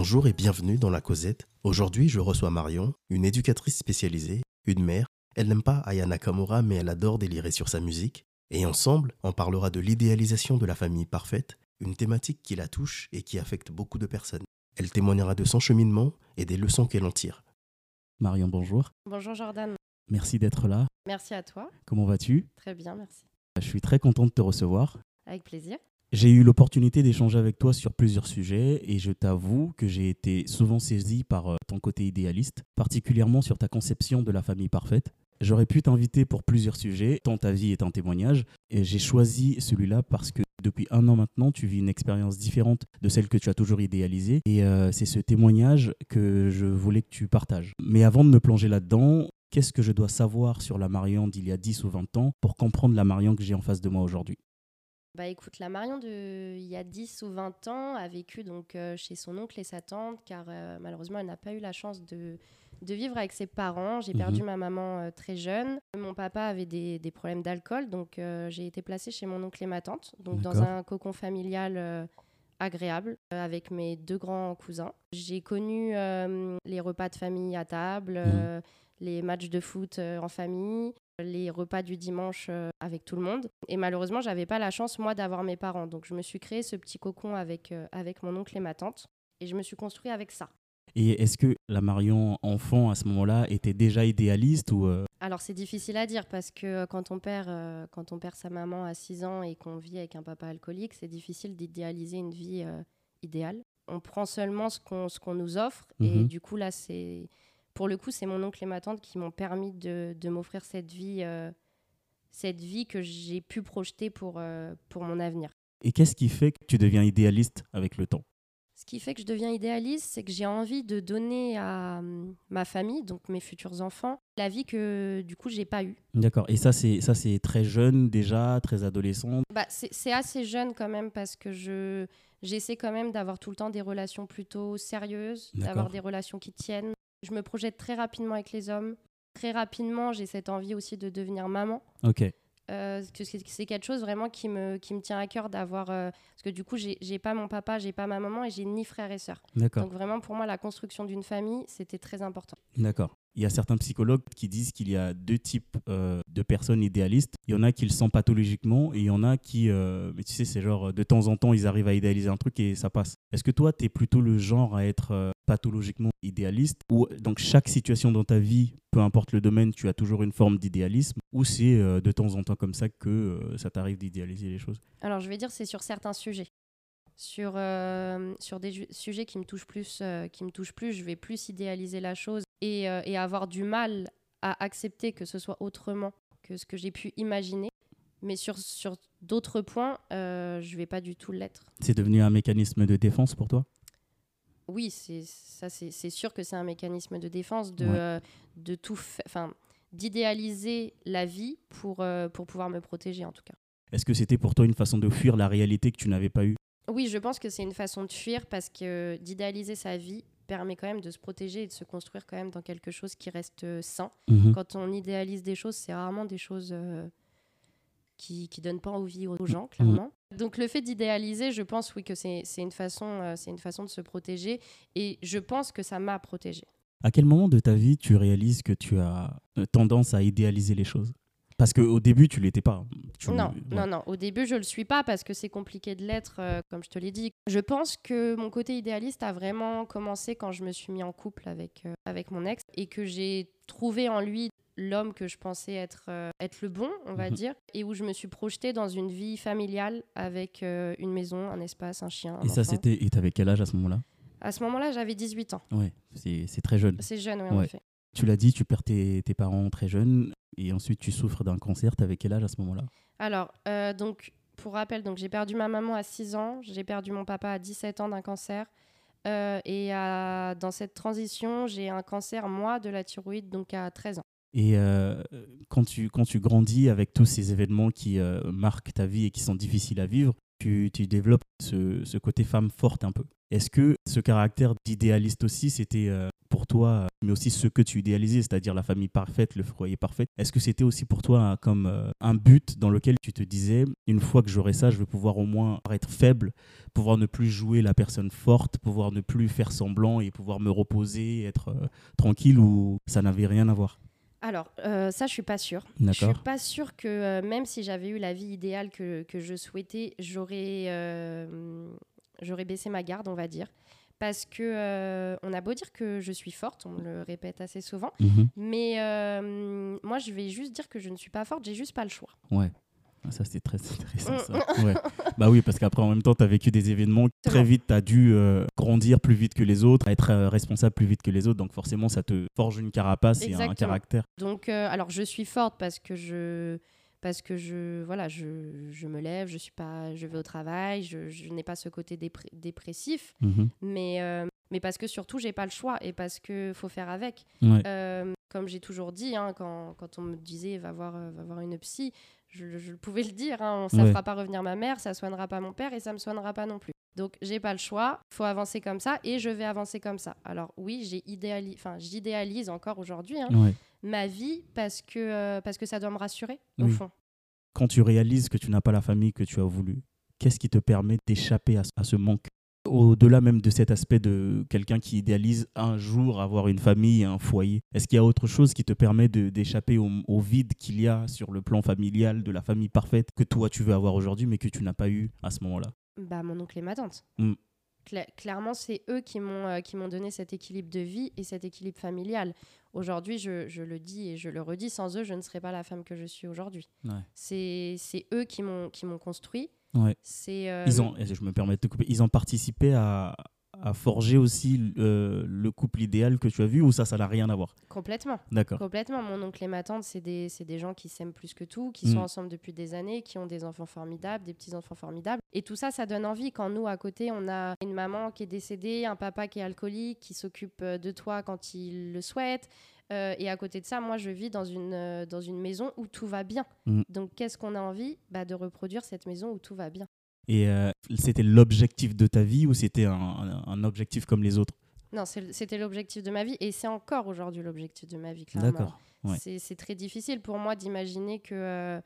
Bonjour et bienvenue dans la Causette. Aujourd'hui, je reçois Marion, une éducatrice spécialisée, une mère. Elle n'aime pas Aya Nakamura, mais elle adore délirer sur sa musique. Et ensemble, on parlera de l'idéalisation de la famille parfaite, une thématique qui la touche et qui affecte beaucoup de personnes. Elle témoignera de son cheminement et des leçons qu'elle en tire. Marion, bonjour. Bonjour Jordan. Merci d'être là. Merci à toi. Comment vas-tu? Très bien, merci. Je suis très content de te recevoir. Avec plaisir. J'ai eu l'opportunité d'échanger avec toi sur plusieurs sujets et je t'avoue que j'ai été souvent saisi par euh, ton côté idéaliste, particulièrement sur ta conception de la famille parfaite. J'aurais pu t'inviter pour plusieurs sujets, tant ta vie est un témoignage, et j'ai choisi celui-là parce que depuis un an maintenant, tu vis une expérience différente de celle que tu as toujours idéalisée, et euh, c'est ce témoignage que je voulais que tu partages. Mais avant de me plonger là-dedans, qu'est-ce que je dois savoir sur la Marion d'il y a 10 ou 20 ans pour comprendre la Marion que j'ai en face de moi aujourd'hui? Bah écoute, la Marion de il y a 10 ou 20 ans a vécu donc euh, chez son oncle et sa tante car euh, malheureusement elle n'a pas eu la chance de, de vivre avec ses parents. J'ai perdu Mhm. ma maman euh, très jeune. Mon papa avait des, des problèmes d'alcool donc j'ai été placée chez mon oncle et ma tante donc dans un cocon familial agréable avec mes deux grands cousins. J'ai connu les repas de famille à table, euh, les matchs de foot en famille, les repas du dimanche euh, avec tout le monde. Et malheureusement, j'avais pas la chance, moi, d'avoir mes parents. Donc, je me suis créé ce petit cocon avec, euh, avec mon oncle et ma tante. Et je me suis construit avec ça. Et est-ce que la Marion enfant à ce moment-là était déjà idéaliste ou euh, Alors, c'est difficile à dire parce que quand on perd, euh, quand on perd sa maman à 6 ans et qu'on vit avec un papa alcoolique, c'est difficile d'idéaliser une vie euh, idéale. On prend seulement ce qu'on ce qu'on nous offre. Et Mhm. du coup, là, c'est. Pour le coup, c'est mon oncle et ma tante qui m'ont permis de, de m'offrir cette vie, euh, cette vie que j'ai pu projeter pour, euh, pour mon avenir. et qu'est-ce qui fait que tu deviens idéaliste avec le temps? Ce qui fait que je deviens idéaliste, c'est que j'ai envie de donner à hum, ma famille, donc mes futurs enfants, la vie que du coup j'ai pas eue. D'accord. Et ça c'est ça c'est très jeune déjà, très adolescent? Bah, c'est assez jeune quand même parce que je j'essaie quand même d'avoir tout le temps des relations plutôt sérieuses, d'avoir des relations qui tiennent. Je me projette très rapidement avec les hommes. Très rapidement, j'ai cette envie aussi de devenir maman. Ok. Euh, c'est quelque chose vraiment qui me, qui me tient à cœur d'avoir. euh, parce que du coup, j'ai pas mon papa, j'ai pas ma maman et j'ai ni frère et sœur. D'accord. Donc vraiment, pour moi, la construction d'une famille, c'était très important. D'accord. Il y a certains psychologues qui disent qu'il y a deux types euh, de personnes idéalistes. Il y en a qui le sentent pathologiquement et il y en a qui, euh, mais tu sais, c'est genre de temps en temps, ils arrivent à idéaliser un truc et ça passe. Est-ce que toi, tu es plutôt le genre à être euh, pathologiquement idéaliste ou donc chaque situation dans ta vie, peu importe le domaine, tu as toujours une forme d'idéalisme ou c'est euh, de temps en temps comme ça que euh, ça t'arrive d'idéaliser les choses? Alors, je vais dire, c'est sur certains sujets. Sur, euh, sur des sujets qui me touchent plus, euh, qui me touchent plus, je vais plus idéaliser la chose et, euh, et avoir du mal à accepter que ce soit autrement que ce que j'ai pu imaginer. Mais sur, sur d'autres points, euh, je vais pas du tout l'être. C'est devenu un mécanisme de défense pour toi? Oui, c'est ça, c'est sûr que c'est un mécanisme de défense de, Ouais. euh, de tout, enfin, d'idéaliser la vie pour, euh, pour pouvoir me protéger en tout cas. Est-ce que c'était pour toi une façon de fuir la réalité que tu n'avais pas eue? Oui, je pense que c'est une façon de fuir parce que d'idéaliser sa vie permet quand même de se protéger et de se construire quand même dans quelque chose qui reste euh, sain. Mhm. Quand on idéalise des choses, c'est rarement des choses qui qui donnent pas envie aux aux gens, clairement. Donc le fait d'idéaliser, je pense oui que c'est une façon euh, une façon de se protéger et je pense que ça m'a protégée. À quel moment de ta vie tu réalises que tu as euh, tendance à idéaliser les choses? Parce qu'au début, tu l'étais pas. Tu- Non, ouais. non, non. Au début, je le suis pas parce que c'est compliqué de l'être, euh, comme je te l'ai dit. Je pense que mon côté idéaliste a vraiment commencé quand je me suis mis en couple avec, euh, avec mon ex et que j'ai trouvé en lui l'homme que je pensais être, euh, être le bon, on va Mhm. dire, et où je me suis projetée dans une vie familiale avec euh, une maison, un espace, un chien. un Et ça, c'était. Et t'avais quel âge à ce moment-là? À ce moment-là, j'avais 18 ans. Ouais, c'est c'est très jeune. C'est jeune, oui, en Ouais. effet. Tu l'as dit, tu perds tes, tes parents très jeunes et ensuite tu souffres d'un cancer. T'avais quel âge à ce moment-là? Alors, euh, donc, pour rappel, donc j'ai perdu ma maman à 6 ans, j'ai perdu mon papa à 17 ans d'un cancer. euh, et à- dans cette transition, j'ai un cancer, moi, de la thyroïde, donc à 13 ans. Et euh, quand, tu, quand tu grandis avec tous ces événements qui euh, marquent ta vie et qui sont difficiles à vivre, tu, tu développes ce, ce côté femme forte un peu. Est-ce que ce caractère d'idéaliste aussi, c'était euh, pour toi, mais aussi ce que tu idéalisais, c'est-à-dire la famille parfaite, le foyer parfait, est-ce que c'était aussi pour toi comme un but dans lequel tu te disais, une fois que j'aurai ça, je vais pouvoir au moins être faible, pouvoir ne plus jouer la personne forte, pouvoir ne plus faire semblant et pouvoir me reposer, être tranquille ou ça n'avait rien à voir? Alors, ça, je suis pas sûre. Je suis pas sûre que même si j'avais eu la vie idéale que, que je souhaitais, j'aurais j'aurais baissé ma garde, on va dire. Parce que euh, on a beau dire que je suis forte, on le répète assez souvent, mhm. mais euh, moi je vais juste dire que je ne suis pas forte, j'ai juste pas le choix. Ouais. Ah, ça, c'est très intéressant. Ça. Ouais. bah oui, parce qu'après, en même temps, tu as vécu des événements. Très vite, tu as dû euh, grandir plus vite que les autres, être responsable plus vite que les autres. Donc, forcément, ça te forge une carapace et un caractère. Donc, alors, je suis forte parce que je parce que je voilà je, je, me lève je suis pas je vais au travail je, je n'ai pas ce côté dépressif mhm. mais euh, mais parce que surtout j'ai pas le choix et parce que faut faire avec euh, comme j'ai toujours dit hein, quand, quand, on me disait va voir euh, va voir une psy je, je pouvais le dire hein, ça ne fera pas revenir ma mère ça soignera pas mon père et ça me soignera pas non plus. Donc j'ai pas le choix, faut avancer comme ça et je vais avancer comme ça. Alors oui, j'ai idéali... enfin, j'idéalise encore aujourd'hui hein, ma vie parce que, euh, parce que ça doit me rassurer au fond. Quand tu réalises que tu n'as pas la famille que tu as voulu, qu'est-ce qui te permet d'échapper à, ce manque? Au-delà même de cet aspect de quelqu'un qui idéalise un jour avoir une famille, un foyer, est-ce qu'il y a autre chose qui te permet d'échapper au, au, vide qu'il y a sur le plan familial, de la famille parfaite que toi tu veux avoir aujourd'hui mais que tu n'as pas eu à ce moment-là? Bah, Mon oncle et ma tante. Mm. clairement, c'est eux qui m'ont euh, qui m'ont donné cet équilibre de vie et cet équilibre familial. Aujourd'hui, je, je, le dis et je le redis, sans eux, je ne serais pas la femme que je suis aujourd'hui. C'est eux qui m'ont construit. Ouais. Euh, ils ont, je me permets de te couper, ils ont participé à, à forger aussi euh, le couple idéal que tu as vu ou ça, ça n'a rien à voir? Complètement. D'accord. Complètement. Mon oncle et ma tante, c'est des, des, gens qui s'aiment plus que tout, qui sont mm. ensemble depuis des années, qui ont des enfants formidables, des petits-enfants formidables. Et tout ça, ça donne envie. Quand nous, à côté, on a une maman qui est décédée, un papa qui est alcoolique, qui s'occupe euh, de toi quand il le souhaite. Euh, et à côté de ça, moi, je vis dans une, dans une maison où tout va bien. Mm. Donc, qu'est-ce qu'on a envie bah, De reproduire cette maison où tout va bien? Et euh, c'était l'objectif de ta vie ou c'était un, un, objectif comme les autres? Non, c'était l'objectif de ma vie et c'est encore aujourd'hui l'objectif de ma vie, clairement. D'accord. C'est très difficile pour moi d'imaginer que. Euh,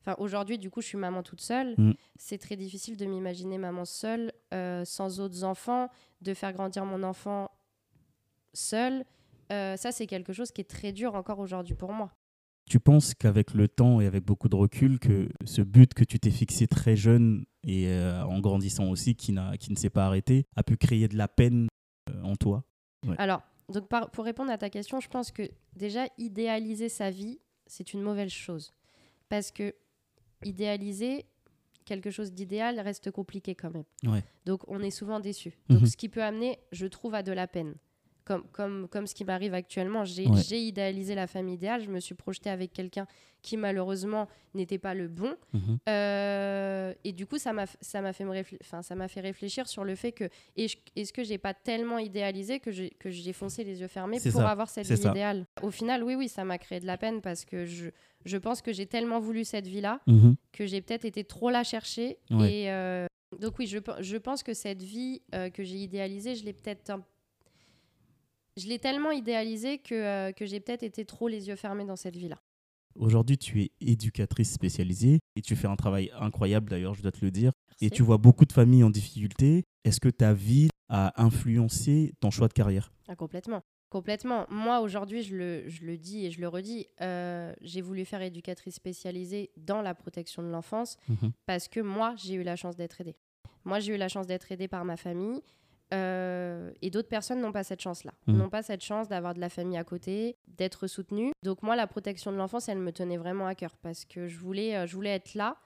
enfin, aujourd'hui, du coup, je suis maman toute seule. Mm. C'est très difficile de m'imaginer maman seule, euh, sans autres enfants, de faire grandir mon enfant seul. ça, c'est quelque chose qui est très dur encore aujourd'hui pour moi. Tu penses qu'avec le temps et avec beaucoup de recul, que ce but que tu t'es fixé très jeune et euh, en grandissant aussi, qui, qui ne s'est pas arrêté, a pu créer de la peine euh, en toi? Alors, donc pour répondre à ta question, je pense que déjà, idéaliser sa vie, c'est une mauvaise chose. Parce que idéaliser quelque chose d'idéal reste compliqué quand même. Donc on est souvent déçu. Donc mhm. ce qui peut amener, je trouve, à de la peine comme, comme, comme ce qui m'arrive actuellement. J'ai idéalisé la famille idéale, je me suis projetée avec quelqu'un qui malheureusement n'était pas le bon. Mhm. Euh, et du coup, ça m'a fait, me ça m'a fait réfléchir sur le fait que est-ce que j'ai pas tellement idéalisé que j'ai foncé les yeux fermés pour avoir cette vie idéale? Au final, oui, oui, ça m'a créé de la peine parce que je, je pense que j'ai tellement voulu cette vie-là mhm. que j'ai peut-être été trop la chercher. Et euh, donc oui, je, je, pense que cette vie euh, que j'ai idéalisée, je l'ai peut-être un je l'ai tellement idéalisé que, euh, que j'ai peut-être été trop les yeux fermés dans cette vie-là. Aujourd'hui, tu es éducatrice spécialisée et tu fais un travail incroyable d'ailleurs, je dois te le dire. Et tu vois beaucoup de familles en difficulté. Est-ce que ta vie a influencé ton choix de carrière? Ah, Complètement. Complètement. Moi, aujourd'hui, je le, je le, dis et je le redis, euh, j'ai voulu faire éducatrice spécialisée dans la protection de l'enfance mhm. parce que moi, j'ai eu la chance d'être aidée. Moi, j'ai eu la chance d'être aidée par ma famille. Euh, et d'autres personnes n'ont pas cette chance-là, mmh. n'ont pas cette chance d'avoir de la famille à côté, d'être soutenues. Donc moi, la protection de l'enfance, elle me tenait vraiment à cœur parce que je voulais, euh, je voulais être là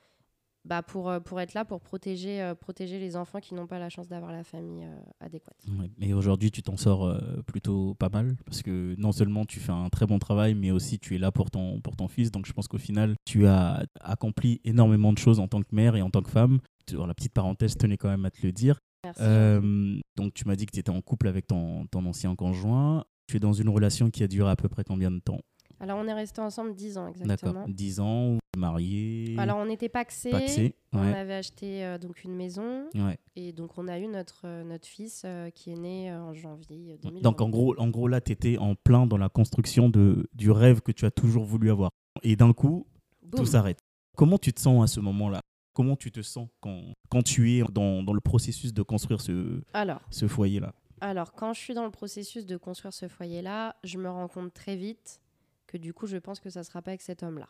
bah pour, euh, pour être là, pour protéger, protéger les enfants qui n'ont pas la chance d'avoir la famille adéquate. mais aujourd'hui, tu t'en sors plutôt pas mal parce que non seulement tu fais un très bon travail, mais aussi tu es là pour ton, pour ton fils. Donc je pense qu'au final, tu as accompli énormément de choses en tant que mère et en tant que femme. la petite parenthèse tenais quand même à te le dire. Euh, donc tu m'as dit que tu étais en couple avec ton, ton, ancien conjoint. Tu es dans une relation qui a duré à peu près combien de temps? Alors, on est resté ensemble 10 ans D'accord. exactement. 10 ans, marié. Alors, on était paxés. paxé. On Ouais. avait acheté euh, donc une maison ouais. et donc on a eu notre, euh, notre fils qui est né en janvier 2020. Donc en gros, en gros là, tu étais en plein dans la construction de, du rêve que tu as toujours voulu avoir. Et d'un coup, Boum. tout s'arrête. Comment tu te sens à ce moment-là? Comment tu te sens quand, quand tu es dans, dans le processus de construire ce, Alors, ce foyer-là? Alors, quand je suis dans le processus de construire ce foyer-là, je me rends compte très vite que du coup, je pense que ça ne sera pas avec cet homme-là.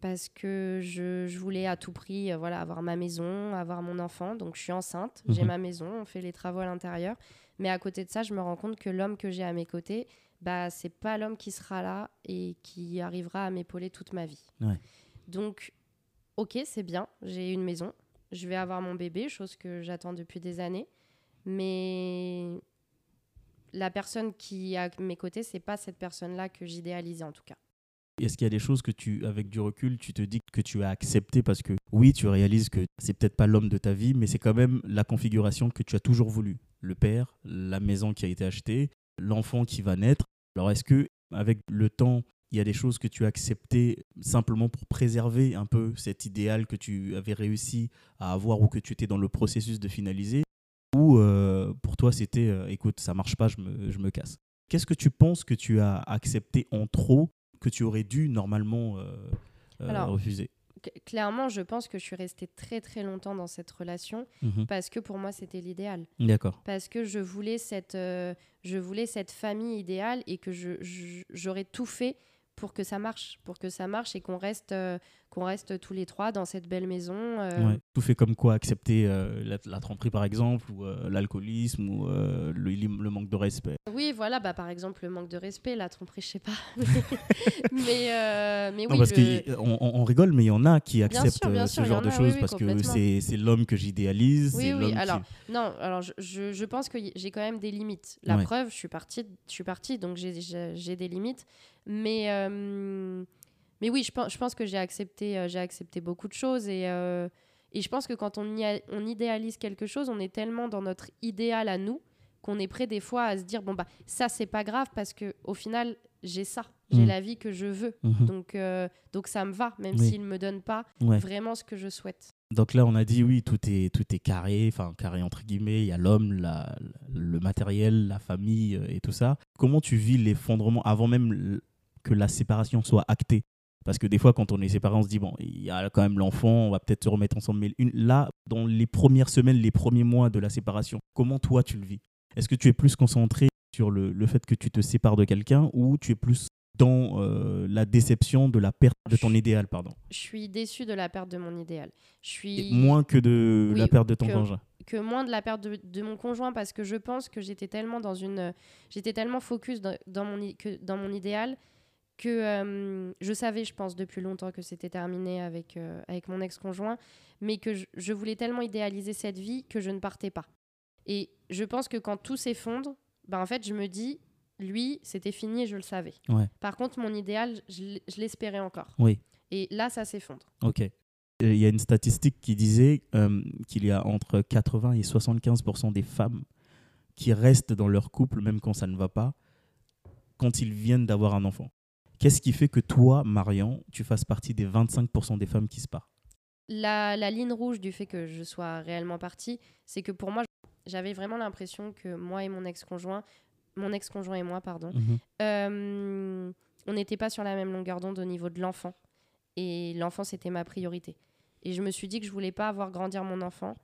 Parce que je, je voulais à tout prix euh, voilà, avoir ma maison, avoir mon enfant. Donc, je suis enceinte, j'ai Mhm. ma maison, on fait les travaux à l'intérieur. Mais à côté de ça, je me rends compte que l'homme que j'ai à mes côtés, bah, c'est pas l'homme qui sera là et qui arrivera à m'épauler toute ma vie. Ouais. Donc, ok, c'est bien, j'ai une maison, je vais avoir mon bébé, chose que j'attends depuis des années. Mais la personne qui est à mes côtés, c'est pas cette personne-là que j'idéalisais en tout cas. Est-ce qu'il y a des choses que tu, avec du recul, tu te dis que tu as accepté parce que oui, tu réalises que c'est peut-être pas l'homme de ta vie, mais c'est quand même la configuration que tu as toujours voulu. Le père, la maison qui a été achetée, l'enfant qui va naître. Alors est-ce que avec le temps, il y a des choses que tu as acceptées simplement pour préserver un peu cet idéal que tu avais réussi à avoir ou que tu étais dans le processus de finaliser Ou euh, pour toi, c'était euh, écoute, ça marche pas, je me, je me casse Qu'est-ce que tu penses que tu as accepté en trop que tu aurais dû normalement euh, Alors, refuser? Clairement, je pense que je suis restée très très longtemps dans cette relation Mhm. parce que pour moi, c'était l'idéal. D'accord. Parce que je voulais cette, je voulais cette famille idéale et que je- je- j'aurais tout fait pour que ça marche, pour que ça marche et qu'on reste, euh, qu'on reste tous les trois dans cette belle maison. euh, Ouais. Tout fait comme quoi Accepter euh, la, la tromperie par exemple, ou l'alcoolisme, ou le, le manque de respect. Oui, voilà, bah, par exemple, le manque de respect, la tromperie, je sais pas. mais, mais non, oui, parce le- qu'on on, rigole, mais il y en a qui acceptent sûr, bien sûr, ce genre en de oui, choses oui, parce que c'est l'homme que j'idéalise. Oui, oui, l'homme qui- alors, non, alors je, je, pense que j'ai quand même des limites. La Ouais. preuve, je suis partie, je suis partie donc j'ai des limites. Mais, euh, mais oui, je pense, je pense que j'ai accepté, euh, j'ai accepté beaucoup de choses. Et, euh, et je pense que quand on, a- on idéalise quelque chose, on est tellement dans notre idéal à nous qu'on est prêt des fois à se dire bon, bah, ça, c'est pas grave parce que au final, j'ai ça. J'ai Mm. la vie que je veux. Mhm. Donc, donc ça me va, même Oui. s'il ne me donne pas Ouais. vraiment ce que je souhaite. Donc là, on a dit oui, tout est, tout est carré, enfin carré entre guillemets. Il y a l'homme, le matériel, la famille euh, et tout ça. Comment tu vis l'effondrement avant même que la séparation soit actée Parce que des fois, quand on est séparé, on se dit bon, il y a quand même l'enfant, on va peut-être se remettre ensemble. Mais une- là, dans les premières semaines, les premiers mois de la séparation, comment toi tu le vis? Est-ce que tu es plus concentré sur le, le fait que tu te sépares de quelqu'un ou tu es plus dans euh, la déception de la perte de ton idéal, pardon? Je suis déçue de la perte de mon idéal. Je suis Et Moins que de Oui, la perte de ton que- conjoint? que moins de la perte de, de mon conjoint parce que je pense que j'étais tellement dans une j'étais tellement focus dans, dans mon que dans mon idéal que euh, je savais je pense depuis longtemps que c'était terminé avec euh, avec mon ex-conjoint mais que je, je voulais tellement idéaliser cette vie que je ne partais pas et je pense que quand tout s'effondre ben en fait je me dis lui c'était fini et je le savais Ouais. par contre mon idéal je l'espérais encore Oui. et là ça s'effondre Ok. Il y a une statistique qui disait euh, qu'il y a entre 80 et 75% des femmes qui restent dans leur couple même quand ça ne va pas, quand ils viennent d'avoir un enfant. Qu'est-ce qui fait que toi, Marion, tu fasses partie des 25% des femmes qui se partent la, la ligne rouge du fait que je sois réellement partie, c'est que pour moi, j'avais vraiment l'impression que moi et mon ex-conjoint, mon ex-conjoint et moi, pardon, euh, on n'était pas sur la même longueur d'onde au niveau de l'enfant. Et l'enfant, c'était ma priorité. Et je me suis dit que je voulais pas avoir grandir mon enfant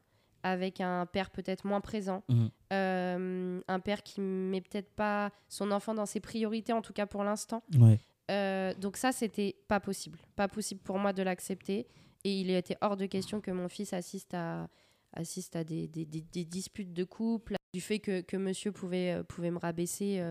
avec un père peut-être moins présent, Mhm. euh, un père qui met peut-être pas son enfant dans ses priorités, en tout cas pour l'instant. Ouais. Euh, donc ça, c'était pas possible. Pas possible pour moi de l'accepter. Et il était hors de question que mon fils assiste à, des, disputes de couple, du fait que, monsieur euh, pouvait me rabaisser.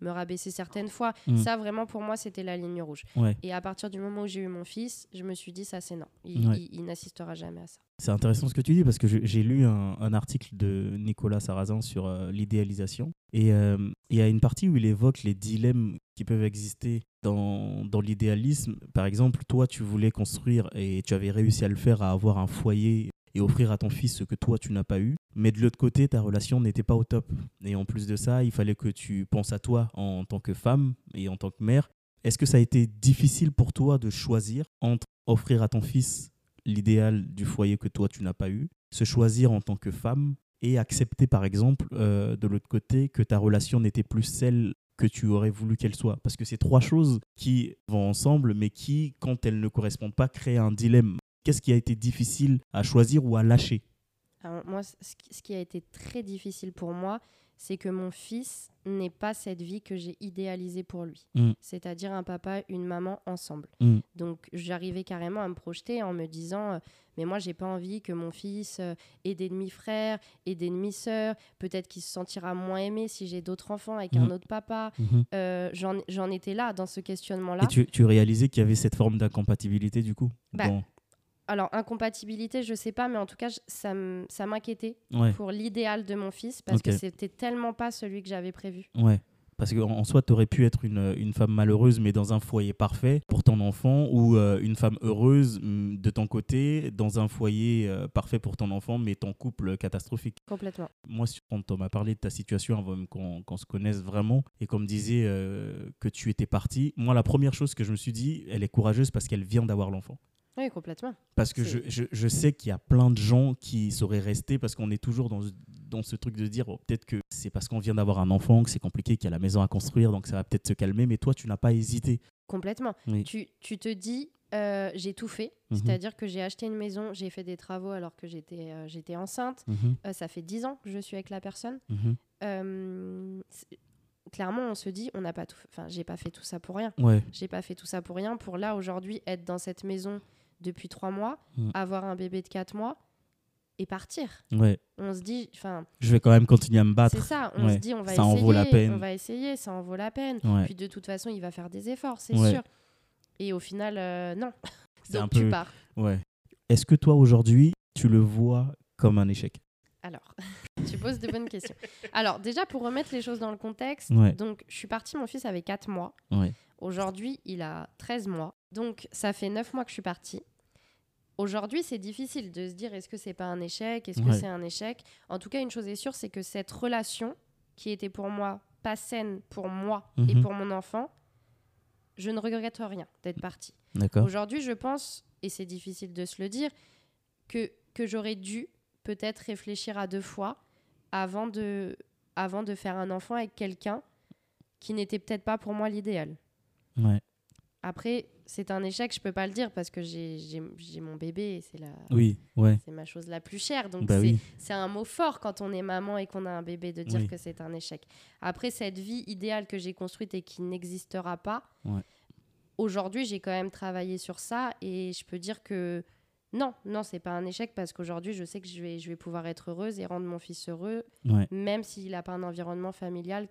Me rabaisser certaines fois. Mm. Ça, vraiment, pour moi, c'était la ligne rouge. Ouais. Et à partir du moment où j'ai eu mon fils, je me suis dit, ça, c'est non. Il, Ouais. il- il n'assistera jamais à ça. C'est intéressant ce que tu dis parce que j'ai lu un, un article de Nicolas Sarrazin sur euh, l'idéalisation et euh, il y a une partie où il évoque les dilemmes qui peuvent exister dans, dans l'idéalisme. Par exemple, toi, tu voulais construire et tu avais réussi à le faire, à avoir un foyer et offrir à ton fils ce que toi, tu n'as pas eu. Mais de l'autre côté, ta relation n'était pas au top. Et en plus de ça, il fallait que tu penses à toi en tant que femme et en tant que mère. Est-ce que ça a été difficile pour toi de choisir entre offrir à ton fils l'idéal du foyer que toi tu n'as pas eu, se choisir en tant que femme et accepter par exemple euh, de l'autre côté que ta relation n'était plus celle que tu aurais voulu qu'elle soit? Parce que c'est trois choses qui vont ensemble, mais qui, quand elles ne correspondent pas, créent un dilemme. Qu'est-ce qui a été difficile à choisir ou à lâcher? Alors, moi, ce qui- a été très difficile pour moi, c'est que mon fils n'ait pas cette vie que j'ai idéalisée pour lui. Mm. C'est-à-dire un papa, une maman ensemble. Mm. Donc j'arrivais carrément à me projeter en me disant euh, mais moi j'ai pas envie que mon fils euh, ait d'ennemis frères et d'ennemis sœurs, peut-être qu'il se sentira moins aimé si j'ai d'autres enfants avec Mm. un autre papa. Euh, J'en j'en étais là dans ce questionnement-là. Et tu, tu réalisais qu'il y avait cette forme d'incompatibilité du coup Bah, dans- Alors incompatibilité, je sais pas mais en tout cas je- ça m'inquiétait Ouais, pour l'idéal de mon fils parce que Ok. c'était tellement pas celui que j'avais prévu. ouais. Parce qu'en en soi, tu aurais pu être une, une femme malheureuse, mais dans un foyer parfait pour ton enfant, ou euh, une femme heureuse de ton côté, dans un foyer euh, parfait pour ton enfant, mais ton couple catastrophique. Complètement. Moi, quand on m'a parlé de ta situation avant qu'on se connaisse vraiment, et qu'on me disait euh, que tu étais partie, moi, la première chose que je me suis dit, elle est courageuse parce qu'elle vient d'avoir l'enfant. Oui, complètement. Parce que je, je, je sais qu'il y a plein de gens qui seraient restés parce qu'on est toujours dans, dans ce truc de dire oh, peut-être que c'est parce qu'on vient d'avoir un enfant que c'est compliqué, qu'il y a la maison à construire, donc ça va peut-être se calmer. Mais toi, tu n'as pas hésité. Complètement. Oui. Tu, tu te dis, euh, j'ai tout fait. Mhm. C'est-à-dire que j'ai acheté une maison, j'ai fait des travaux alors que j'étais euh, j'étais enceinte. Euh, ça fait 10 ans que je suis avec la personne. Mhm. Clairement, on se dit, on n'a pas tout. Enfin, j'ai pas fait tout ça pour rien. Ouais, J'ai pas fait tout ça pour rien. Pour là, aujourd'hui, être dans cette maison depuis 3 mois, Mhm. avoir un bébé de 4 mois et partir. ouais. On se dit, enfin, Je vais quand même continuer à me c'est battre. ça. On Ouais. se dit, on va Ça en essayer. vaut la peine. On va essayer, ça en vaut la peine. Ouais. Puis de toute façon, il va faire des efforts, c'est sûr. Et au final, euh, non. C'est Donc un tu peu- pars. Ouais. Est-ce que toi, aujourd'hui, tu le vois comme un échec? Alors, tu poses de bonnes questions. Alors, déjà, pour remettre les choses dans le contexte, donc je suis partie, mon fils avait 4 mois. Ouais. Aujourd'hui, il a 13 mois. Donc, ça fait 9 mois que je suis partie. Aujourd'hui, c'est difficile de se dire est-ce que c'est pas un échec? Est-ce que c'est un échec? En tout cas, une chose est sûre, c'est que cette relation qui était pour moi pas saine pour moi et Mhm. pour mon enfant, je ne regrette rien d'être partie. Aujourd'hui, je pense, et c'est difficile de se le dire, que, que j'aurais dû peut-être réfléchir à deux fois avant de, avant de faire un enfant avec quelqu'un qui n'était peut-être pas pour moi l'idéal. Ouais. Après, c'est un échec, je peux pas le dire parce que j'ai mon bébé et c'est la... Oui, ouais. C'est ma chose la plus chère. Donc, Bah c'est oui. un mot fort quand on est maman et qu'on a un bébé de dire Oui. que c'est un échec. Après, cette vie idéale que j'ai construite et qui n'existera pas, Ouais. aujourd'hui, j'ai quand même travaillé sur ça et je peux dire que non, non, c'est pas un échec parce qu'aujourd'hui, je sais que je vais, je vais pouvoir être heureuse et rendre mon fils heureux, Ouais. même s'il n'a pas un environnement familial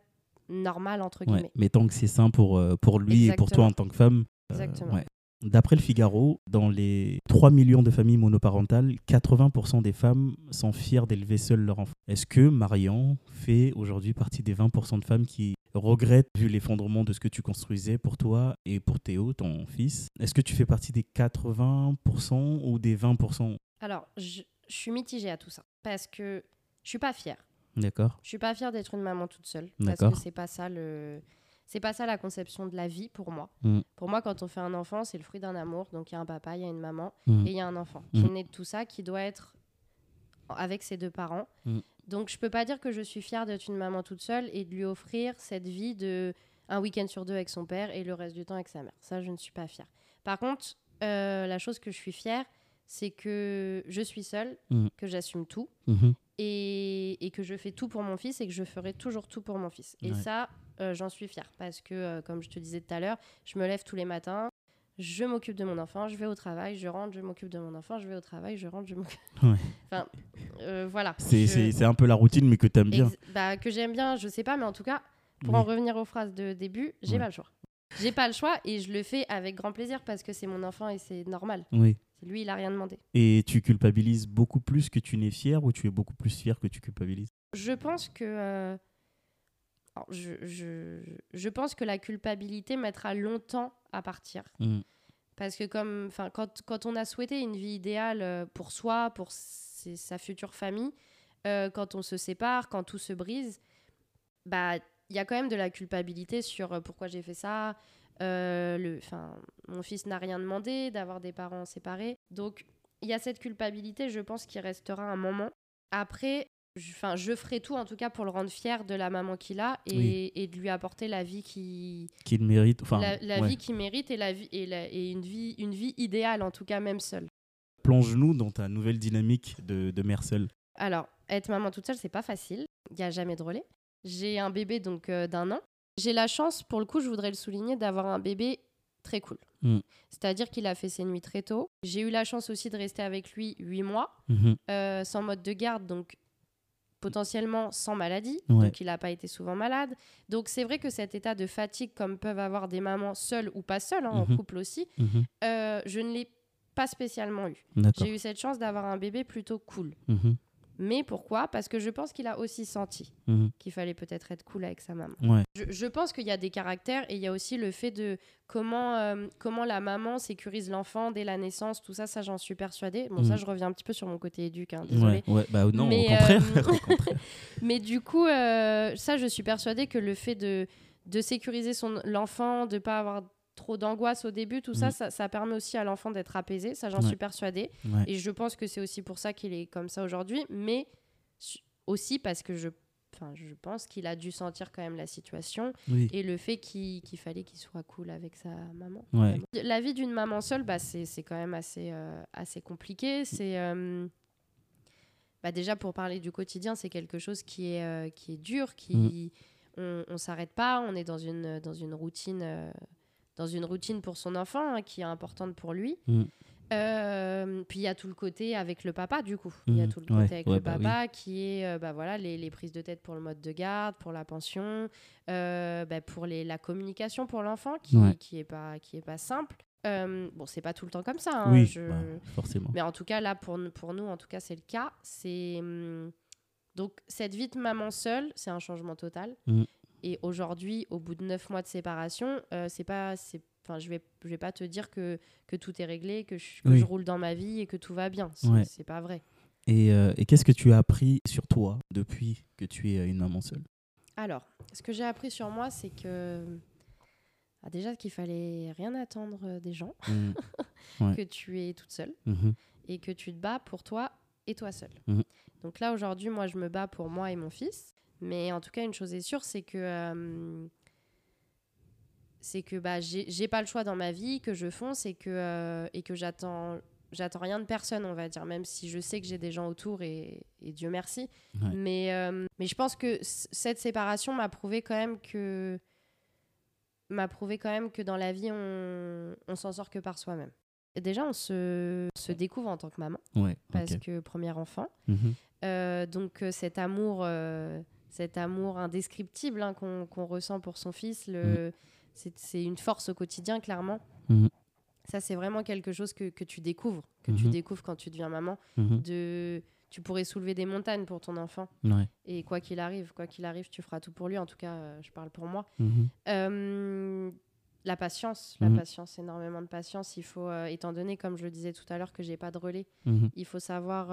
normal, entre Ouais. guillemets. Mais tant que c'est sain pour, euh, pour lui et pour toi en tant que femme. euh, Exactement. ouais. D'après le Figaro, dans les 3 millions de familles monoparentales, 80% des femmes sont fières d'élever seules leur enfant. Est-ce que Marion fait aujourd'hui partie des 20% de femmes qui regrettent, vu l'effondrement de ce que tu construisais pour toi et pour Théo, ton fils? Est-ce que tu fais partie des 80% ou des 20% Alors, je, je suis mitigée à tout ça parce que je suis pas fière. D'accord Je suis pas fière d'être une maman toute seule parce que c'est pas ça le c'est pas ça la conception de la vie pour moi. Mm. Pour moi quand on fait un enfant, c'est le fruit d'un amour. Donc il y a un papa, il y a une maman Mm. et il y a un enfant qui Mm. est né de tout ça qui doit être avec ses deux parents. Donc je peux pas dire que je suis fière d'être une maman toute seule et de lui offrir cette vie de un week-end sur deux avec son père et le reste du temps avec sa mère. Ça je ne suis pas fière. Par contre, euh, la chose que je suis fière, c'est que je suis seule, Mm. que j'assume tout Mhm. et, et que je fais tout pour mon fils et que je ferai toujours tout pour mon fils. Et ça, euh, j'en suis fière parce que, euh, comme je te disais tout à l'heure, je me lève tous les matins, je m'occupe de mon enfant, je vais au travail, je rentre, je m'occupe de mon enfant, je vais au travail, je rentre, je m'occupe. Ouais. Enfin, euh, voilà. C'est Je- un peu la routine, mais que tu aimes bien. Ex- bah, que j'aime bien, je sais pas, mais en tout cas, pour Oui. en revenir aux phrases de début, j'ai Ouais. pas le choix. J'ai pas le choix et je le fais avec grand plaisir parce que c'est mon enfant et c'est normal. Oui. Lui, il a rien demandé. Et tu culpabilises beaucoup plus que tu n'es fier ou tu es beaucoup plus fier que tu culpabilises? Je pense que. euh, alors, je, je, je pense que la culpabilité mettra longtemps à partir. Mm. Parce que comme, quand, quand on a souhaité une vie idéale euh, pour soi, pour ses- sa future famille, euh, quand on se sépare, quand tout se brise, bah il y a quand même de la culpabilité sur pourquoi j'ai fait ça, le, mon fils n'a rien demandé d'avoir des parents séparés. Donc, il y a cette culpabilité, je pense, qui restera un moment. Après, Enfin, je ferai tout en tout cas pour le rendre fier de la maman qu'il a et, et de lui apporter la vie qui qu'il mérite enfin la, vie qu'il mérite et la vie et, et, une vie une vie idéale en tout cas même seule. Plonge-nous dans ta nouvelle dynamique de, de mère seule. Alors être maman toute seule c'est pas facile. Il y a jamais de relais. J'ai un bébé donc euh, d'un an j'ai la chance pour le coup je voudrais le souligner d'avoir un bébé très cool. Mm. C'est-à-dire qu'il a fait ses nuits très tôt. J'ai eu la chance aussi de rester avec lui huit mois, mm-hmm. euh, sans mode de garde, donc potentiellement sans maladie, donc il n'a pas été souvent malade. Donc c'est vrai que cet état de fatigue, comme peuvent avoir des mamans seules ou pas seules, hein, en mhm. couple aussi, mhm. euh, je ne l'ai pas spécialement eu. J'ai eu cette chance d'avoir un bébé plutôt cool. Mais pourquoi? Parce que je pense qu'il a aussi senti mhm. qu'il fallait peut-être être cool avec sa maman. Je, pense qu'il y a des caractères et il y a aussi le fait de comment, euh, comment la maman sécurise l'enfant dès la naissance, tout ça, ça j'en suis persuadée. Bon, ça mhm. je reviens un petit peu sur mon côté éduque, hein, désolé. Ouais, bah non, mais, au contraire. Euh, mais du coup, euh, ça je suis persuadée que le fait de, de sécuriser l'enfant, de ne pas avoir trop d'angoisse au début, tout ça, mm. ça, permet aussi à l'enfant d'être apaisé, ça j'en suis persuadée. Et je pense que c'est aussi pour ça qu'il est comme ça aujourd'hui, mais aussi parce que je, je pense qu'il a dû sentir quand même la situation et le fait qu'il fallait qu'il soit cool avec sa maman. La vie d'une maman seule, bah, c'est quand même assez, euh, assez compliqué. C'est... Euh, bah déjà pour parler du quotidien, c'est quelque chose qui est, euh, qui est dur, qui mm. on, on s'arrête pas, on est dans une, dans une routine dans une routine pour son enfant hein, qui est importante pour lui. Mm. Euh, puis il y a tout le côté avec le papa, du coup. Il y a mm. tout le côté avec le bah papa qui est euh, bah, voilà, les, les, prises de tête pour le mode de garde, pour la pension, euh, bah, pour les, la communication pour l'enfant qui, n'est qui, est pas, qui est pas simple. bon, c'est pas tout le temps comme ça. Hein, oui, forcément. Mais en tout cas, là, pour, pour nous, en tout cas, c'est le cas. C'est. Hum, donc, cette vie de maman seule, c'est un changement total. Mm. Et aujourd'hui, au bout de neuf mois de séparation, euh, c'est pas, c'est, enfin, je vais, je vais pas te dire que, que tout est réglé, que, je, que je roule dans ma vie et que tout va bien. C'est, c'est pas vrai. Et, euh, et qu'est-ce que tu as appris sur toi depuis que tu es une maman seule? Alors, ce que j'ai appris sur moi, c'est que ah, déjà qu'il fallait rien attendre euh, des gens, mmh. que tu es toute seule mmh et que tu te bats pour toi et toi seule. Mmh Donc là, aujourd'hui, moi, je me bats pour moi et mon fils. Mais en tout cas, une chose est sûre, c'est que euh, c'est que bah, j'ai pas le choix dans ma vie, que je fonce et que, euh, et que j'attends j'attends rien de personne, on va dire, même si je sais que j'ai des gens autour et, et Dieu merci. Mais, euh, mais je pense que cette séparation m'a prouvé quand même que m'a prouvé quand même que dans la vie, on, on s'en sort que par soi-même. Déjà, on se, se, découvre en tant que maman, parce que premier enfant. Mhm. donc cet amour cet amour indescriptible hein, qu'on ressent pour son fils. Le, mm. C'est une force au quotidien, clairement. Mm. Ça, c'est vraiment quelque chose que, que tu découvres, que tu mm-hmm. découvres quand tu deviens maman. Mm-hmm. De, tu pourrais soulever des montagnes pour ton enfant. Et quoi qu'il arrive, quoi qu'il arrive, tu feras tout pour lui. En tout cas, euh, je parle pour moi. Mm-hmm. Euh, la patience, la patience, énormément de patience. Il faut, euh, étant donné, comme je le disais tout à l'heure, que j'ai pas de relais, il faut savoir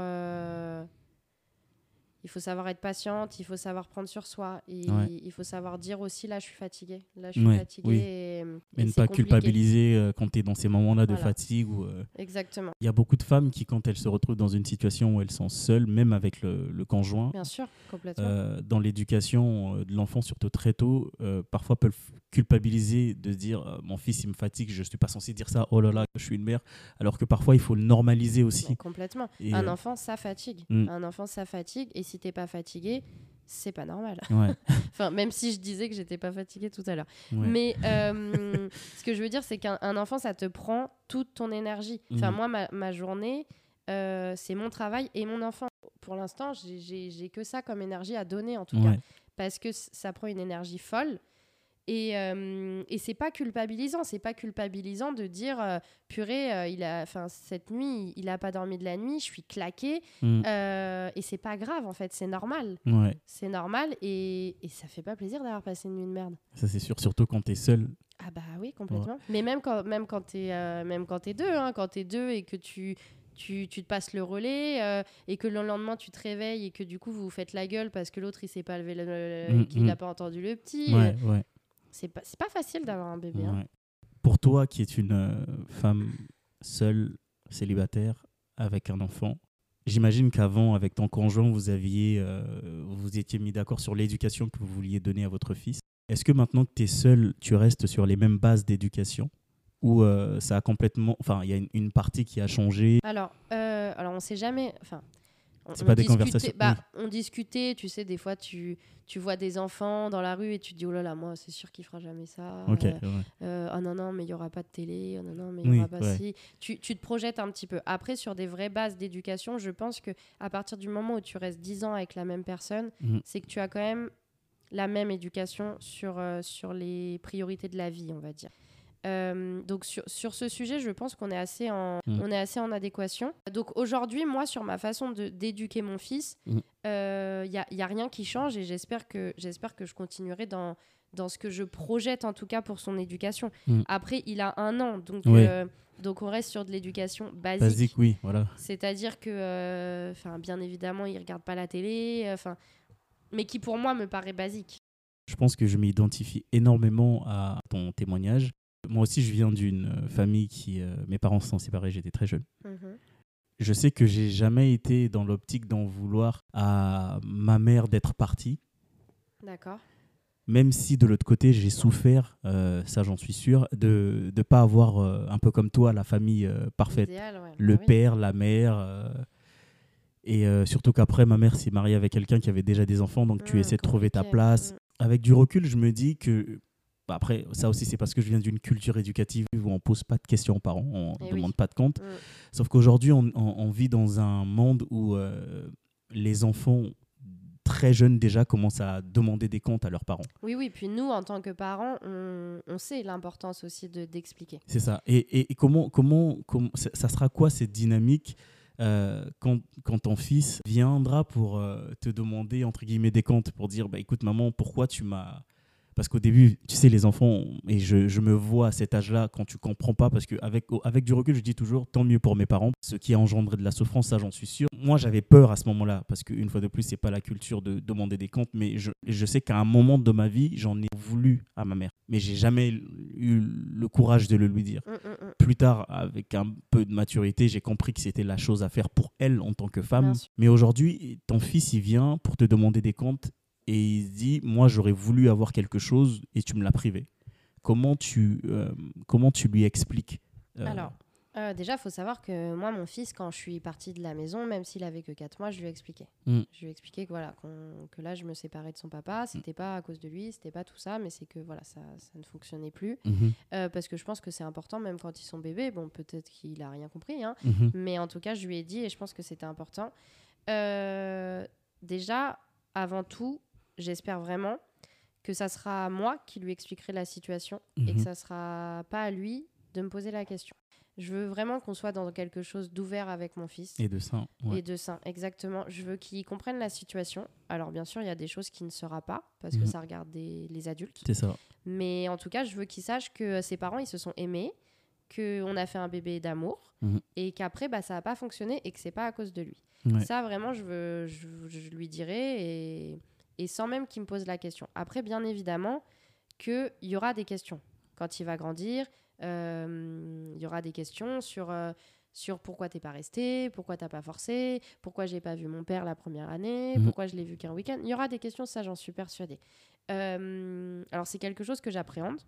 il faut savoir être patiente, il faut savoir prendre sur soi. Et Il faut savoir dire aussi là, je suis fatiguée. Là, je suis fatiguée. Et, ne pas culpabiliser euh, quand tu es dans ces moments-là de fatigue. Ou, euh, Exactement. Il y a beaucoup de femmes qui, quand elles se retrouvent dans une situation où elles sont seules, même avec le, conjoint, Bien sûr, complètement. Euh, dans l'éducation de l'enfant, surtout très tôt, parfois peuvent culpabiliser de dire mon fils il me fatigue, je ne suis pas censé dire ça, oh là là, je suis une mère. Alors que parfois, il faut le normaliser aussi. complètement. un enfant, ça fatigue. Mm. Un enfant, ça fatigue. Et si t'es pas fatigué, c'est pas normal. enfin, même si je disais que j'étais pas fatiguée tout à l'heure. Mais euh, ce que je veux dire, c'est qu'un enfant, ça te prend toute ton énergie. Enfin, mhm. moi, ma, journée, euh, c'est mon travail et mon enfant. Pour l'instant, j'ai que ça comme énergie à donner, en tout cas. Parce que ça prend une énergie folle. Et, euh, et c'est pas culpabilisant, c'est pas culpabilisant de dire euh, purée, euh, il a, enfin cette nuit, il a pas dormi de la nuit, je suis claqué mm. et c'est pas grave en fait, c'est normal. Ouais. C'est normal et, et, ça fait pas plaisir d'avoir passé une nuit de merde. Ça c'est sûr, surtout quand t'es seul. Ah bah oui, complètement. Mais même quand, même quand t'es, même quand t'es deux, hein, quand t'es deux et que tu tu, tu, te passes le relais et que le lendemain tu te réveilles et que du coup vous vous faites la gueule parce que l'autre il s'est pas levé, le, mm, qu'il n'a mm. pas entendu le petit. Ouais, ouais c'est pas, pas facile d'avoir un bébé. Hein. Pour toi, qui es une euh, femme seule, célibataire, avec un enfant, j'imagine qu'avant, avec ton conjoint, vous aviez, euh, vous étiez mis d'accord sur l'éducation que vous vouliez donner à votre fils. Est-ce que maintenant que tu es seule, tu restes sur les mêmes bases d'éducation? Ou euh, ça a complètement, enfin, il y a une, une partie qui a changé? Alors, alors on sait jamais. Enfin, C'est pas des discutait- conversations, Bah, oui. On discutait, tu sais, des fois tu, tu vois des enfants dans la rue et tu te dis oh là là, moi c'est sûr qu'il fera jamais ça. Ok, Euh, ouais. euh, oh non non, mais il y aura pas de télé. Oh non non, mais il Oui, aura pas ouais. ci. Tu, tu te projettes un petit peu. Après, sur des vraies bases d'éducation, je pense que à partir du moment où tu restes 10 ans avec la même personne, Mhm. c'est que tu as quand même la même éducation sur, euh, sur les priorités de la vie, on va dire. Euh, donc sur, sur ce sujet, je pense qu'on est assez en, Mm. on est assez en adéquation. Donc aujourd'hui, moi, sur ma façon d'éduquer mon fils, il Mm. n'y a, y a rien qui change et j'espère que, que je continuerai dans, dans ce que je projette, en tout cas pour son éducation. Mm. Après, il a un an, donc, Oui. euh, donc on reste sur de l'éducation basique. Basique, oui, voilà. C'est-à-dire que, euh, enfin, bien évidemment, il regarde pas la télé, enfin, mais qui pour moi me paraît basique. Je pense que je m'identifie énormément à ton témoignage. Moi aussi, je viens d'une euh, famille qui. euh, mes parents se sont séparés, j'étais très jeune. Mhm. Je sais que j'ai jamais été dans l'optique d'en vouloir à ma mère d'être partie, D'accord. même si de l'autre côté, j'ai souffert, euh, ça j'en suis sûr, de ne pas avoir, euh, un peu comme toi, la famille parfaite. Idéal, ouais. Le oui. père, la mère. et surtout qu'après, ma mère s'est mariée avec quelqu'un qui avait déjà des enfants, donc tu Mm, essaies de trouver ta place. Mm. avec du recul, je me dis que. Bah, après, ça aussi, c'est parce que je viens d'une culture éducative où on pose pas de questions aux parents, on ne Eh oui. demande pas de compte. Mm. Sauf qu'aujourd'hui, on, on- on vit dans un monde où euh, les enfants très jeunes déjà commencent à demander des comptes à leurs parents. Oui, oui. Puis nous, en tant que parents, on, on sait l'importance aussi de d'expliquer. C'est ça. Et, et- et comment, comment, ça sera quoi cette dynamique euh, quand, quand ton fils viendra pour euh, te demander, entre guillemets, des comptes, pour dire, bah, écoute maman, pourquoi tu m'as... Parce qu'au début, tu sais, les enfants, et je, je me vois à cet âge-là, quand tu comprends pas, parce qu'avec avec du recul, je dis toujours, tant mieux pour mes parents. Ce qui a engendré de la souffrance, ça j'en suis sûr. Moi, j'avais peur à ce moment-là, parce qu'une fois de plus, c'est pas la culture de demander des comptes, mais je, je sais qu'à un moment de ma vie, j'en ai voulu à ma mère. Mais j'ai jamais eu le courage de le lui dire Mm, mm, mm. plus tard, avec un peu de maturité, j'ai compris que c'était la chose à faire pour elle en tant que femme. Mais aujourd'hui, ton fils, il vient pour te demander des comptes et il se dit, moi, j'aurais voulu avoir quelque chose et tu me l'as privé. Comment tu, euh, comment tu lui expliques euh, Alors, euh, déjà, il faut savoir que moi, mon fils, quand je suis partie de la maison, même s'il avait que 4 mois, je lui ai expliqué. Mm. Je lui ai expliqué que, voilà, que là, je me séparais de son papa. C'était pas à cause de lui, c'était pas tout ça, mais c'est que voilà, ça, ça ne fonctionnait plus. mhm, Euh, parce que je pense que c'est important, même quand ils sont bébés. Bon, peut-être qu'il a rien compris, hein, mhm, mais en tout cas, je lui ai dit et je pense que c'était important. Euh, déjà, avant tout, j'espère vraiment que ça sera moi qui lui expliquerai la situation et que mhm. ça sera pas à lui de me poser la question. Je veux vraiment qu'on soit dans quelque chose d'ouvert avec mon fils Et de ouais. et de sain, exactement. Je veux qu'il comprenne la situation. Alors bien sûr, il y a des choses qu'il ne saura pas parce que Mhm. ça regarde des- les adultes. c'est ça. Mais en tout cas, je veux qu'il sache que ses parents, ils se sont aimés, qu'on a fait un bébé d'amour Mhm. et qu'après, bah, ça n'a pas fonctionné et que c'est pas à cause de lui. Ouais. Ça, vraiment, je, veux, je, je lui dirai et, et sans même qu'il me pose la question. Après, bien évidemment, qu'il y aura des questions. Quand il va grandir, euh, il y aura des questions sur, euh, sur pourquoi t'es pas resté, pourquoi t'as pas forcé, pourquoi j'ai pas vu mon père la première année, Mhm. pourquoi je l'ai vu qu'un week-end. Il y aura des questions, ça j'en suis persuadée. Euh, alors c'est quelque chose que j'appréhende,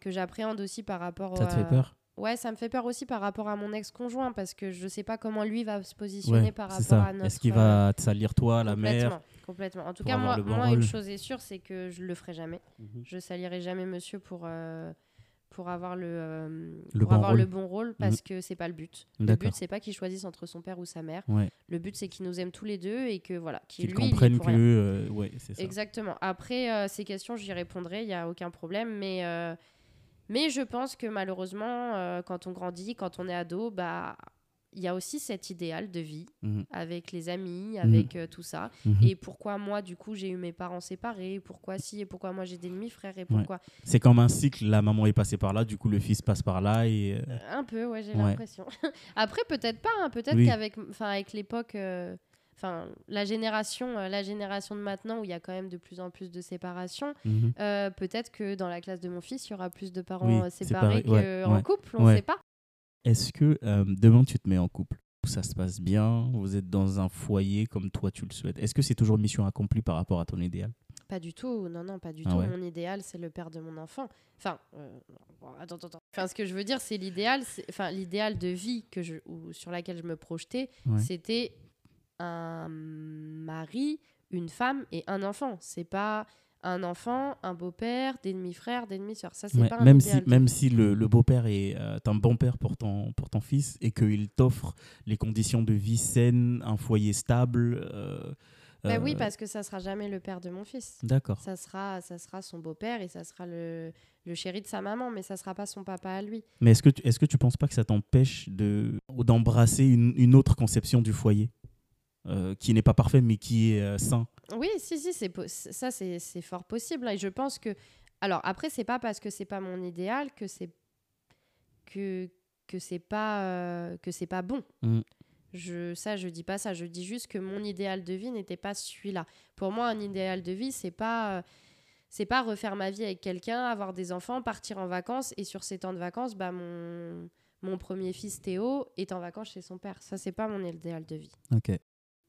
que j'appréhende aussi par rapport Ça te à- fait peur? Ouais, ça me fait peur aussi par rapport à mon ex-conjoint parce que je sais pas comment lui va se positionner Ouais, par rapport ça. à notre. Est-ce qu'il euh, va te salir toi, la mère Complètement. En tout cas, moi, une chose est sûre, c'est que je le ferai jamais. Mhm. Je salirai jamais monsieur pour, euh, pour avoir le, euh, Le pour bon avoir rôle. le bon rôle parce que c'est pas le but. Le but, c'est pas qu'il choisisse entre son père ou sa mère. Ouais. Le but, c'est qu'il nous aime tous les deux et que voilà, qu'il y comprennent pour que. euh, ouais, ça. Exactement. Après, euh, ces questions, j'y répondrai, il n'y a aucun problème. Mais, euh, mais je pense que malheureusement, euh, quand on grandit, quand on est ado, bah, il y a aussi cet idéal de vie Mhm. avec les amis, avec euh, tout ça. Mhm. Et pourquoi moi, du coup, j'ai eu mes parents séparés? Pourquoi si Et pourquoi moi, j'ai des demi-frères Et pourquoi? C'est comme un cycle, la maman est passée par là, du coup le fils passe par là et euh, Un peu, ouais, j'ai Ouais. l'impression. Après, peut-être pas. hein, Peut-être Oui. qu'avec avec l'époque. euh, enfin la génération, euh, la génération de maintenant où il y a quand même de plus en plus de séparations. Mhm. euh, Peut-être que dans la classe de mon fils, il y aura plus de parents Oui, euh, séparés séparés, ouais, qu'en ouais, couple, on ne ouais. sait pas. Est-ce que euh, demain tu te mets en couple? Ça se passe bien, vous êtes dans un foyer comme toi tu le souhaites? Est-ce que c'est toujours mission accomplie par rapport à ton idéal? Pas du tout, non, non, pas du Ah tout. ouais. Mon idéal, c'est le père de mon enfant. Enfin, euh, attends, attends. Enfin, ce que je veux dire, c'est l'idéal, enfin, l'idéal de vie que je, ou sur laquelle je me projetais, Ouais. c'était un mari, une femme et un enfant. C'est pas un enfant, un beau-père, des demi-frères, des demi-sœurs. Ça, c'est Ouais, pas un même si, même si le, le beau-père est euh, un bon père pour ton, pour ton fils et qu'il t'offre les conditions de vie saines, un foyer stable. euh, Bah euh, oui, parce que ça sera jamais le père de mon fils. D'accord. Ça sera, ça sera son beau-père et ça sera le, le chéri de sa maman, mais ça sera pas son papa à lui. Mais est-ce que, tu- est-ce que tu penses pas que ça t'empêche de, d'embrasser une, une autre conception du foyer? Euh, qui n'est pas parfait mais qui est euh, sain Oui, si, si, c'est ça, c'est fort possible. hein, Et je pense que. Alors, après, c'est pas parce que c'est pas mon idéal que c'est. que, que c'est pas, euh, que c'est pas bon. Mm. Je, ça, je dis pas ça. Je dis juste que mon idéal de vie n'était pas celui-là. Pour moi, un idéal de vie, c'est pas. c'est pas refaire ma vie avec quelqu'un, avoir des enfants, partir en vacances et sur ces temps de vacances, bah mon, mon premier fils Théo est en vacances chez son père. Ça, c'est pas mon idéal de vie. Ok.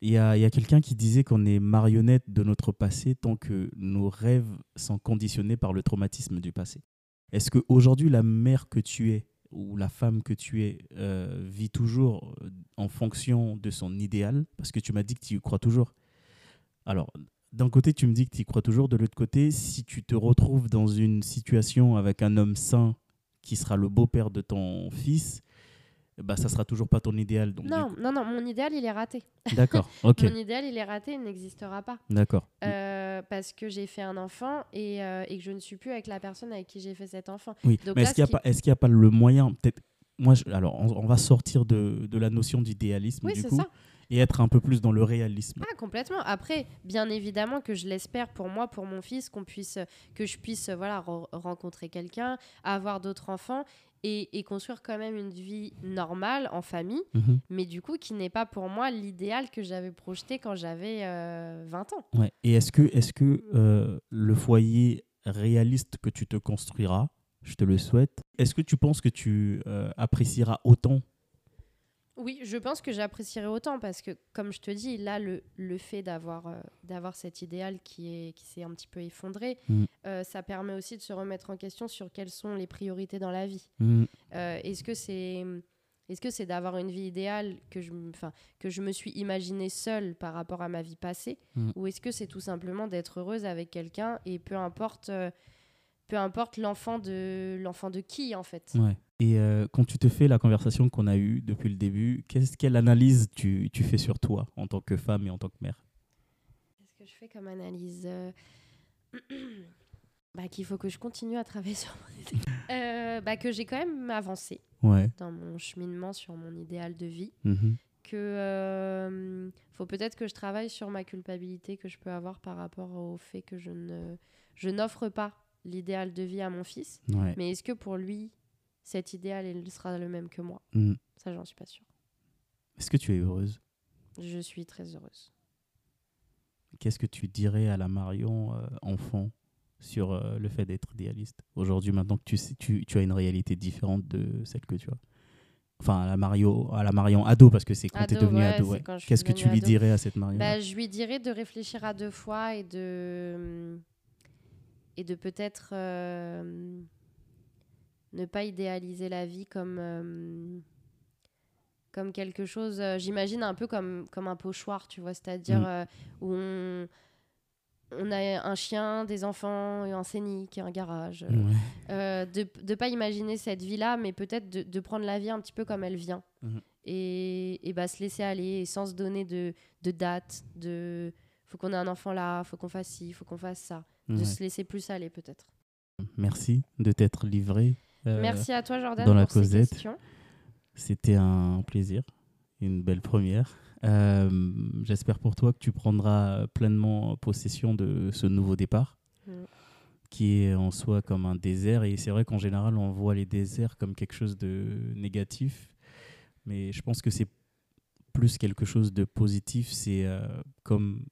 Il y a, quelqu'un qui disait qu'on est marionnette de notre passé tant que nos rêves sont conditionnés par le traumatisme du passé. Est-ce qu'aujourd'hui, la mère que tu es ou la femme que tu es euh, vit toujours euh, en fonction de son idéal? Parce que tu m'as dit que tu y crois toujours. Alors, d'un côté, tu me dis que tu y crois toujours. De l'autre côté, si tu te retrouves dans une situation avec un homme sain qui sera le beau-père de ton fils, bah, ça sera toujours pas ton idéal. Donc, Non, non, non, mon idéal, il est raté. D'accord, ok, Mon idéal, il est raté, il n'existera pas. d'accord. Euh, parce que j'ai fait un enfant et, euh, et que je ne suis plus avec la personne avec qui j'ai fait cet enfant. Oui, Donc mais est-ce qu'il n'y a, pas- est-ce qu'il y a pas le moyen, peut-être, moi, je- alors, on, on va sortir de, de la notion d'idéalisme, Oui, du c'est coup, ça. et être un peu plus dans le réalisme. Ah, complètement. Après, bien évidemment que je l'espère pour moi, pour mon fils, qu'on puisse, que je puisse voilà, re- rencontrer quelqu'un, avoir d'autres enfants et, et construire quand même une vie normale en famille, Mhm. mais du coup qui n'est pas pour moi l'idéal que j'avais projeté quand j'avais euh, 20 ans. Ouais. Et est-ce que, est que euh, le foyer réaliste que tu te construiras, je te le souhaite, est-ce que tu penses que tu euh, apprécieras autant Oui, je pense que j'apprécierais autant parce que, comme je te dis, là, le, le fait d'avoir euh, d'avoir cet idéal qui est qui s'est un petit peu effondré, Mm. euh, ça permet aussi de se remettre en question sur quelles sont les priorités dans la vie. Mhm. Euh, Est-ce que c'est est-ce que c'est d'avoir une vie idéale que je, que je me suis imaginée seule par rapport à ma vie passée Mm. Ou est-ce que c'est tout simplement d'être heureuse avec quelqu'un et peu importe, peu importe l'enfant de, l'enfant de qui en fait? Ouais. Et euh, quand tu te fais la conversation qu'on a eue depuis le début, qu'est-ce, quelle analyse tu, tu fais sur toi en tant que femme et en tant que mère? Qu'est-ce que je fais comme analyse Euh, bah, Qu'il faut que je continue à travailler sur mon idée. Euh, bah, que j'ai quand même avancé Ouais. dans mon cheminement sur mon idéal de vie. Mhm. Que euh, faut peut-être que je travaille sur ma culpabilité que je peux avoir par rapport au fait que je ne je n'offre pas l'idéal de vie à mon fils. Ouais. Mais est-ce que pour lui, cet idéal il sera le même que moi Mhm. Ça, j'en suis pas sûre. Est-ce que tu es heureuse? Je suis très heureuse. Qu'est-ce que tu dirais à la Marion euh, enfant sur euh, le fait d'être idéaliste? Aujourd'hui, maintenant que tu, sais, tu, tu as une réalité différente de celle que tu as. Enfin, à la, Mario, à la Marion ado, parce que c'est quand tu es Ado, devenu ouais, ado. ouais. Qu'est-ce que tu devenue lui ado. dirais à cette Marion? Bah, je lui dirais de réfléchir à deux fois et de et de peut-être euh, ne pas idéaliser la vie comme euh, comme quelque chose. euh, J'imagine un peu comme comme un pochoir, tu vois, c'est-à-dire Mm. euh, où on on a un chien, des enfants, un scénic, un garage. Ouais. De ne pas imaginer cette vie-là, mais peut-être de, de prendre la vie un petit peu comme elle vient. Mhm. Et, et bah, se laisser aller et sans se donner de, de date, de faut qu'on ait un enfant là, faut qu'on fasse ci, faut qu'on fasse ça. De Ouais. se laisser plus aller peut-être. Merci de t'être livré. Euh, Merci à toi Jordan dans la pour ces questions. C'était un plaisir, une belle première. Euh, J'espère pour toi que tu prendras pleinement possession de ce nouveau départ, Mm. qui est en soi comme un désert. Et c'est vrai qu'en général, on voit les déserts comme quelque chose de négatif. Mais je pense que c'est plus quelque chose de positif, c'est euh, comme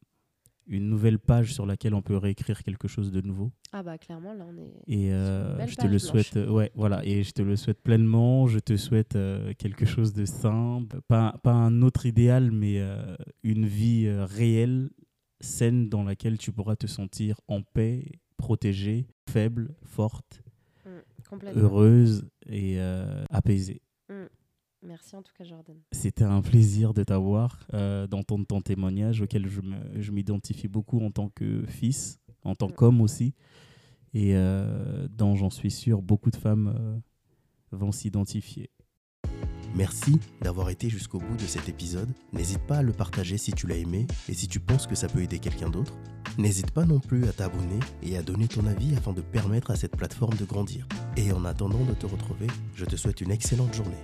une nouvelle page sur laquelle on peut réécrire quelque chose de nouveau. Ah bah clairement là on est. Et euh, Sur une belle je te le souhaite, euh, ouais, voilà, et je te le souhaite pleinement. Je te souhaite euh, quelque chose de simple, pas, pas un autre idéal, mais euh, une vie réelle, saine, dans laquelle tu pourras te sentir en paix, protégée, faible, forte, Complètement. heureuse et apaisée. Merci en tout cas Jordan. C'était un plaisir de t'avoir, euh, d'entendre ton témoignage auquel je m'identifie beaucoup en tant que fils, en tant Mm. qu'homme aussi, et euh, dont j'en suis sûr beaucoup de femmes euh, vont s'identifier. Merci d'avoir été jusqu'au bout de cet épisode. N'hésite pas à le partager si tu l'as aimé et si tu penses que ça peut aider quelqu'un d'autre. N'hésite pas non plus à t'abonner et à donner ton avis afin de permettre à cette plateforme de grandir. Et en attendant de te retrouver, je te souhaite une excellente journée.